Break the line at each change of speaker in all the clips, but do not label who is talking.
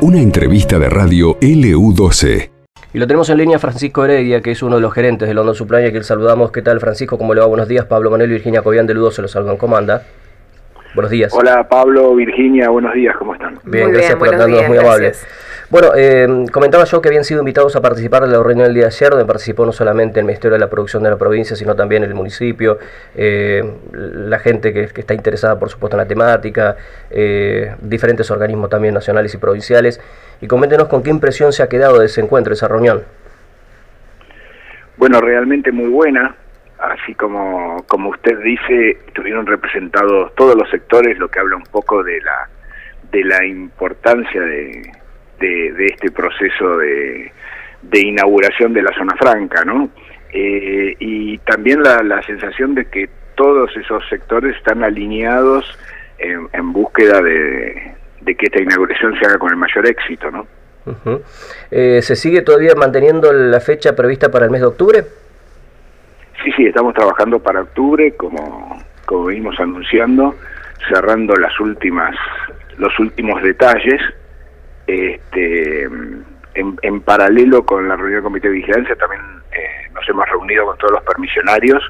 Una entrevista de radio LU12.
Y lo tenemos en línea Francisco Heredia, que es uno de los gerentes de London Supply, a quien saludamos. ¿Qué tal, Francisco? ¿Cómo le va? Buenos días. Pablo Manuel y Virginia Cobian de Ludo se los saludan. ¿Cómo anda? Buenos días.
Hola, Pablo, Virginia, buenos días, ¿cómo están?
Bien, gracias por atendernos, muy amables. Bueno, eh, comentaba yo que habían sido invitados a participar de la reunión del día de ayer, donde participó no solamente el Ministerio de la Producción de la provincia, sino también el municipio, eh, la gente que, está interesada, por supuesto, en la temática, eh, diferentes organismos también nacionales y provinciales. Y coméntenos con qué impresión se ha quedado de ese encuentro, de esa reunión.
Bueno, realmente muy buena. Así como, como usted dice, tuvieron representados todos los sectores, lo que habla un poco de la, de la importancia de, de, este proceso de, de, inauguración de la zona franca, ¿no? Eh, y también la, la, sensación de que todos esos sectores están alineados en, búsqueda de, de, que esta inauguración se haga con el mayor éxito, ¿no?
Eh, ¿Se sigue todavía manteniendo la fecha prevista para el mes de octubre?
Sí, sí, estamos trabajando para octubre, como, como venimos anunciando, cerrando las últimas, los últimos detalles este, en, paralelo con la reunión del Comité de Vigilancia también eh, nos hemos reunido con todos los permisionarios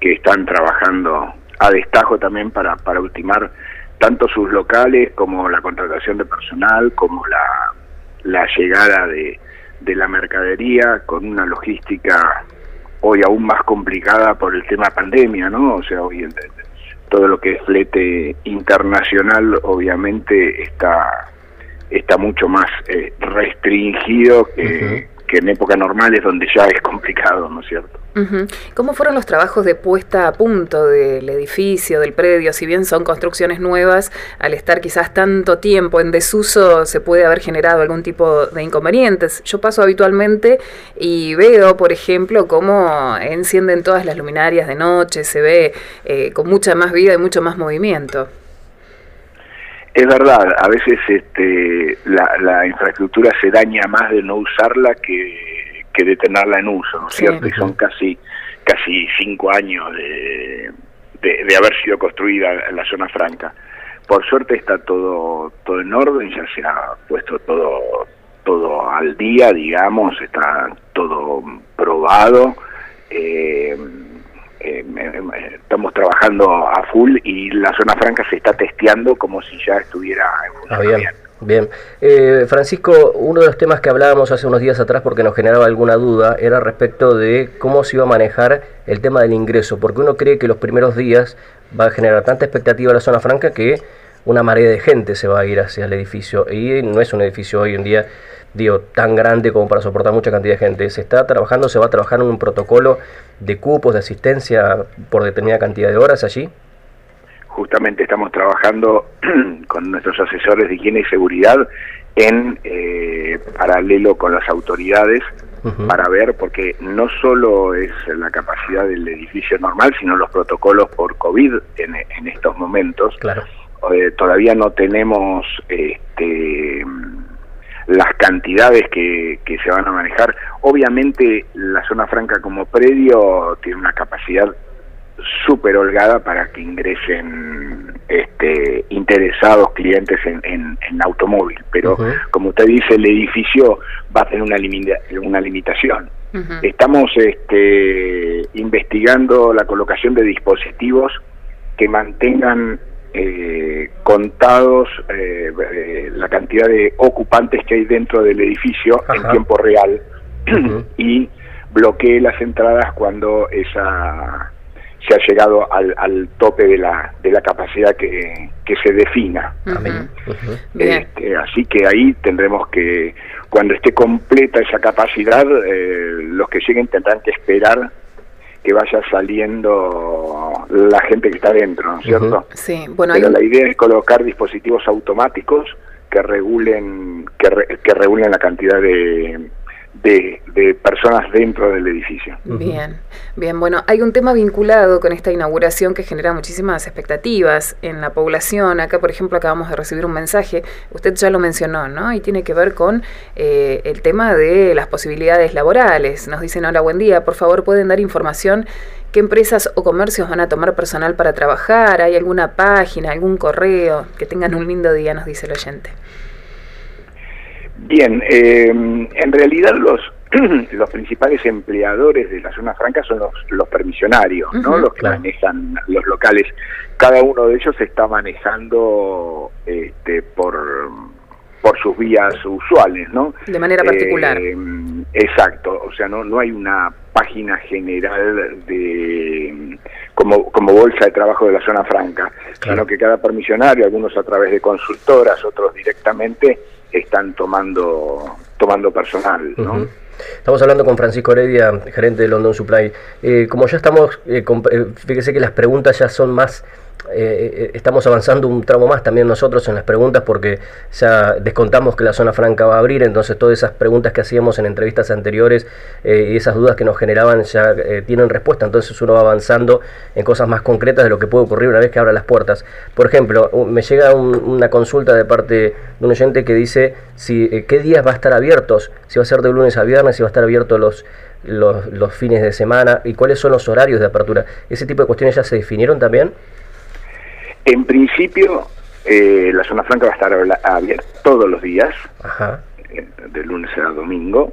que están trabajando a destajo también para, para ultimar tanto sus locales como la contratación de personal, como la, la llegada de, de la mercadería con una logística hoy aún más complicada por el tema pandemia, ¿no? O sea, hoy todo lo que es flete internacional obviamente está está mucho más eh, restringido que, en época normal es donde ya es complicado, ¿no es cierto?
¿Cómo fueron los trabajos de puesta a punto del edificio, del predio? Si bien son construcciones nuevas, al estar quizás tanto tiempo en desuso se puede haber generado algún tipo de inconvenientes. Yo paso habitualmente y veo, por ejemplo, cómo encienden todas las luminarias de noche, se ve eh, con mucha más vida y mucho más movimiento.
Es verdad, a veces este, la, infraestructura se daña más de no usarla que, que de tenerla en uso, ¿no es cierto? Y son casi, casi cinco años de, de, haber sido construida en la zona franca. Por suerte está todo, todo en orden, ya se ha puesto todo, todo al día, digamos, está todo probado. Eh, eh, estamos trabajando a full y la zona franca se está testeando como si ya estuviera en ah,
funcionamiento. bien, eh, Francisco, uno de los temas que hablábamos hace unos días atrás porque nos generaba alguna duda era respecto de cómo se iba a manejar el tema del ingreso, porque uno cree que los primeros días va a generar tanta expectativa la zona franca que una marea de gente se va a ir hacia el edificio y no es un edificio hoy en día digo, tan grande como para soportar mucha cantidad de gente. Se está trabajando, se va a trabajar en un protocolo de cupos de asistencia por determinada cantidad de horas allí.
Justamente estamos trabajando con nuestros asesores de higiene y seguridad en eh, paralelo con las autoridades para ver, porque no solo es la capacidad del edificio normal, sino los protocolos por COVID en, en estos momentos.
Claro.
Eh, todavía no tenemos este, las cantidades que, que se van a manejar. Obviamente la zona franca como predio tiene una capacidad súper holgada para que ingresen este, interesados clientes en, en, automóvil, pero como usted dice, el edificio va a tener una, una limitación. Estamos este, investigando la colocación de dispositivos que mantengan eh, contados eh, eh, la cantidad de ocupantes que hay dentro del edificio en tiempo real. Y bloquee las entradas cuando esa se ha llegado al, al tope de la, de la capacidad que, que se defina. Este, así que ahí tendremos que, cuando esté completa esa capacidad, eh, los que lleguen tendrán que esperar que vaya saliendo la gente que está dentro, ¿no es cierto?
Sí, bueno.
Pero la idea es colocar dispositivos automáticos que regulen que, que regulen la cantidad de, de, personas dentro del edificio.
Bien, bien, bueno, hay un tema vinculado con esta inauguración que genera muchísimas expectativas en la población. Acá, por ejemplo, acabamos de recibir un mensaje, usted ya lo mencionó, ¿no? Y tiene que ver con eh, el tema de las posibilidades laborales. Nos dicen, hola, buen día, por favor, pueden dar información ¿Qué empresas o comercios van a tomar personal para trabajar? ¿Hay alguna página, algún correo? Que tengan un lindo día, nos dice el oyente.
Bien, eh, en realidad los los principales empleadores de la zona franca son los, los permisionarios, ¿no? Los que manejan los locales. Cada uno de ellos está manejando este, por por sus vías usuales, ¿no?
De manera particular. Eh,
exacto, o sea, no no hay una página general de como, como bolsa de trabajo de la zona franca, sino que cada permisionario, algunos a través de consultoras, otros directamente, están tomando tomando personal, ¿no?
Estamos hablando con Francisco Heredia, gerente de London Supply. Eh, como ya estamos, eh, eh, fíjese que las preguntas ya son más eh, eh, estamos avanzando un tramo más también nosotros en las preguntas porque ya descontamos que la zona franca va a abrir, entonces todas esas preguntas que hacíamos en entrevistas anteriores eh, y esas dudas que nos generaban ya tienen respuesta, entonces uno va avanzando en cosas más concretas de lo que puede ocurrir una vez que abra las puertas. Por ejemplo, me llega una consulta de parte de un oyente que dice si qué días va a estar abiertos, si va a ser de lunes a viernes, si va a estar abierto los los, los fines de semana y cuáles son los horarios de apertura. ¿Ese tipo de cuestiones ya se definieron también?
En principio, eh, la zona franca va a estar abierta todos los días, eh, de lunes a domingo,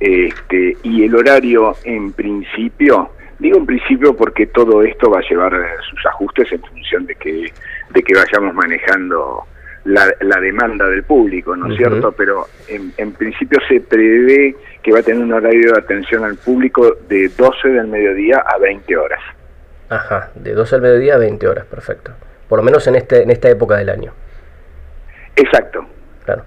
este, y el horario en principio, digo en principio porque todo esto va a llevar eh, sus ajustes en función de que, de que vayamos manejando la, demanda del público, ¿no es cierto? Pero en, en, principio se prevé que va a tener un horario de atención al público de 12 del mediodía a 20 horas.
Ajá, de 12 al mediodía a 20 horas, perfecto por lo menos en, este, en esta época del año.
Exacto. Claro.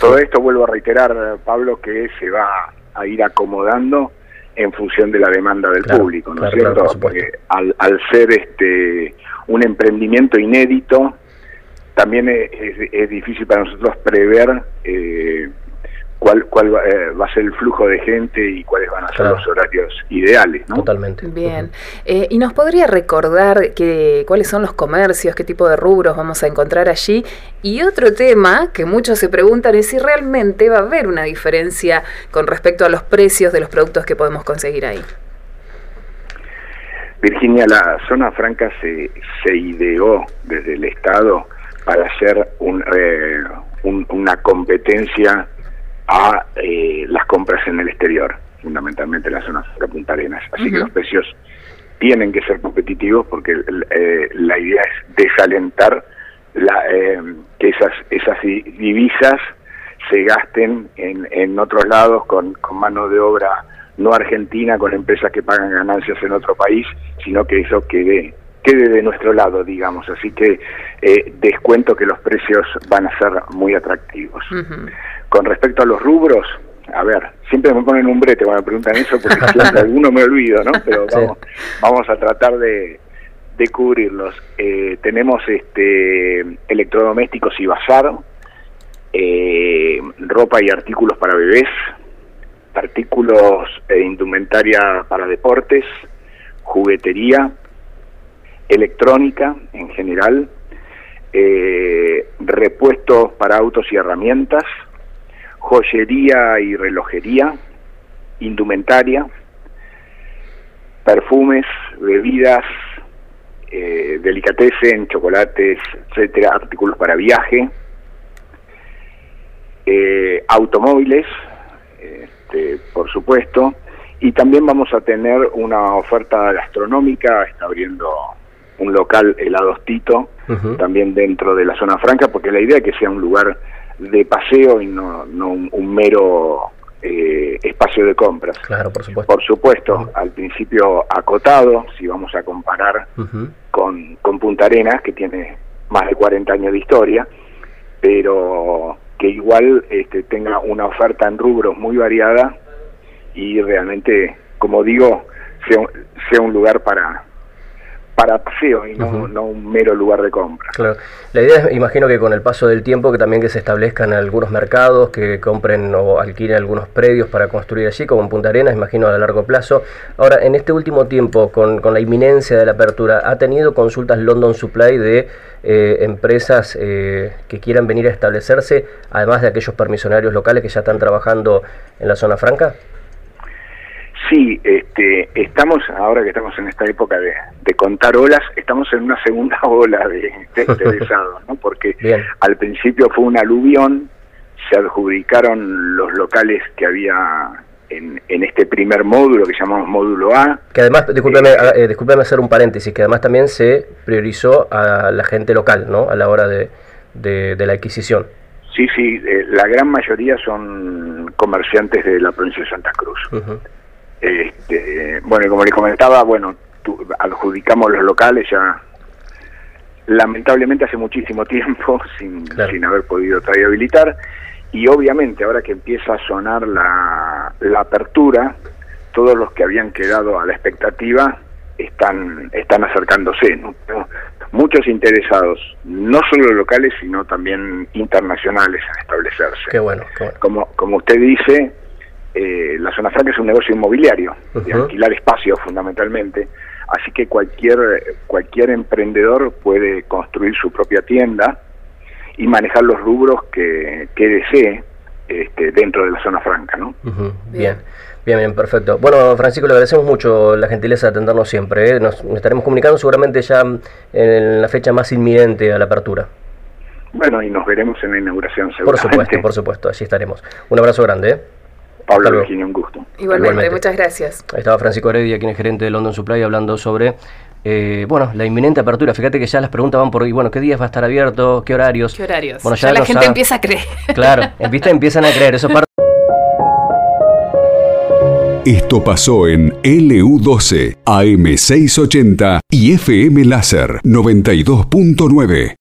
Todo esto, vuelvo a reiterar, Pablo, que se va a ir acomodando en función de la demanda del público, ¿no es cierto? Porque al, al, ser este un emprendimiento inédito, también es, es, difícil para nosotros prever eh, cuál, cuál eh, va a ser el flujo de gente y cuáles van a ser los horarios ideales. ¿no?
Totalmente.
Bien. Eh, ¿Y nos podría recordar que, cuáles son los comercios, qué tipo de rubros vamos a encontrar allí? Y otro tema que muchos se preguntan es si realmente va a haber una diferencia con respecto a los precios de los productos que podemos conseguir ahí.
Virginia, la zona franca se, se ideó desde el Estado para hacer un, eh, una competencia a eh, las compras en el exterior, fundamentalmente en la zona de Punta Arenas. Así que los precios tienen que ser competitivos porque eh, la idea es desalentar la, eh, que esas, esas divisas se gasten en, en otros lados con, con mano de obra no argentina, con empresas que pagan ganancias en otro país, sino que eso quede quede de nuestro lado, digamos. Así que eh, descuento que los precios van a ser muy atractivos. Con respecto a los rubros, a ver, siempre me ponen un brete cuando me preguntan eso, porque siempre alguno me olvido, ¿no? Pero vamos, vamos a tratar de, de cubrirlos. Eh, tenemos este electrodomésticos y bazar, eh, ropa y artículos para bebés, artículos e indumentaria para deportes, juguetería, electrónica en general, eh, repuestos para autos y herramientas, joyería y relojería, indumentaria, perfumes, bebidas, eh, delicatessen, chocolates, etcétera, artículos para viaje, eh, automóviles, este, por supuesto, y también vamos a tener una oferta gastronómica, está abriendo un local helados Tito, también dentro de la zona franca, porque la idea es que sea un lugar de paseo y no, no un, mero eh, espacio de compras.
Claro, por supuesto.
Por supuesto, al principio acotado, si vamos a comparar con, con Punta Arenas, que tiene más de 40 años de historia, pero que igual este, tenga una oferta en rubros muy variada y realmente, como digo, sea, sea un lugar para, para paseo y no, un mero lugar de compra.
Claro. La idea es, imagino que con el paso del tiempo, que también que se establezcan algunos mercados, que compren o alquilen algunos predios para construir allí, como en Punta Arenas, imagino a largo plazo. Ahora, en este último tiempo, con, la inminencia de la apertura, ¿ha tenido consultas London Supply de eh, empresas eh, que quieran venir a establecerse, además de aquellos permisionarios locales que ya están trabajando en la zona franca?
Sí, este, estamos, ahora que estamos en esta época de, contar olas, estamos en una segunda ola de, interesados, ¿no? Porque al principio fue un aluvión, se adjudicaron los locales que había en, este primer módulo que llamamos módulo A.
Que además, discúlpeme, eh, eh hacer un paréntesis, que además también se priorizó a la gente local, ¿no? A la hora de, de, la adquisición.
Sí, sí, eh, la gran mayoría son comerciantes de la provincia de Santa Cruz. Este, bueno, como les comentaba, bueno, adjudicamos los locales ya lamentablemente hace muchísimo tiempo sin, sin haber podido todavía habilitar y obviamente ahora que empieza a sonar la, la apertura, todos los que habían quedado a la expectativa están, están acercándose. Muchos interesados, no solo locales, sino también internacionales en establecerse.
Qué bueno.
Como, como usted dice, eh, la zona franca es un negocio inmobiliario, de alquilar espacios fundamentalmente, así que cualquier, cualquier emprendedor puede construir su propia tienda y manejar los rubros que, que desee este, dentro de la zona franca. ¿no?
Bien. Bien, bien, perfecto. Bueno, Francisco, le agradecemos mucho la gentileza de atendernos siempre. ¿eh? Nos, estaremos comunicando seguramente ya en la fecha más inminente a la apertura.
Bueno, y nos veremos en la inauguración
seguramente. Por supuesto, por supuesto, allí estaremos. Un abrazo grande. ¿eh?
Pablo Virginia, un gusto.
Igualmente, muchas gracias.
Ahí estaba Francisco Heredia, quien es gerente de London Supply, hablando sobre eh, bueno, la inminente apertura. Fíjate que ya las preguntas van por, y bueno, ¿qué días va a estar abierto? ¿Qué horarios?
¿Qué horarios?
Bueno,
ya, la gente empieza a creer.
Claro, empiezan a creer. Eso parte
Esto pasó en LU12, AM680 y FM Láser 92.9.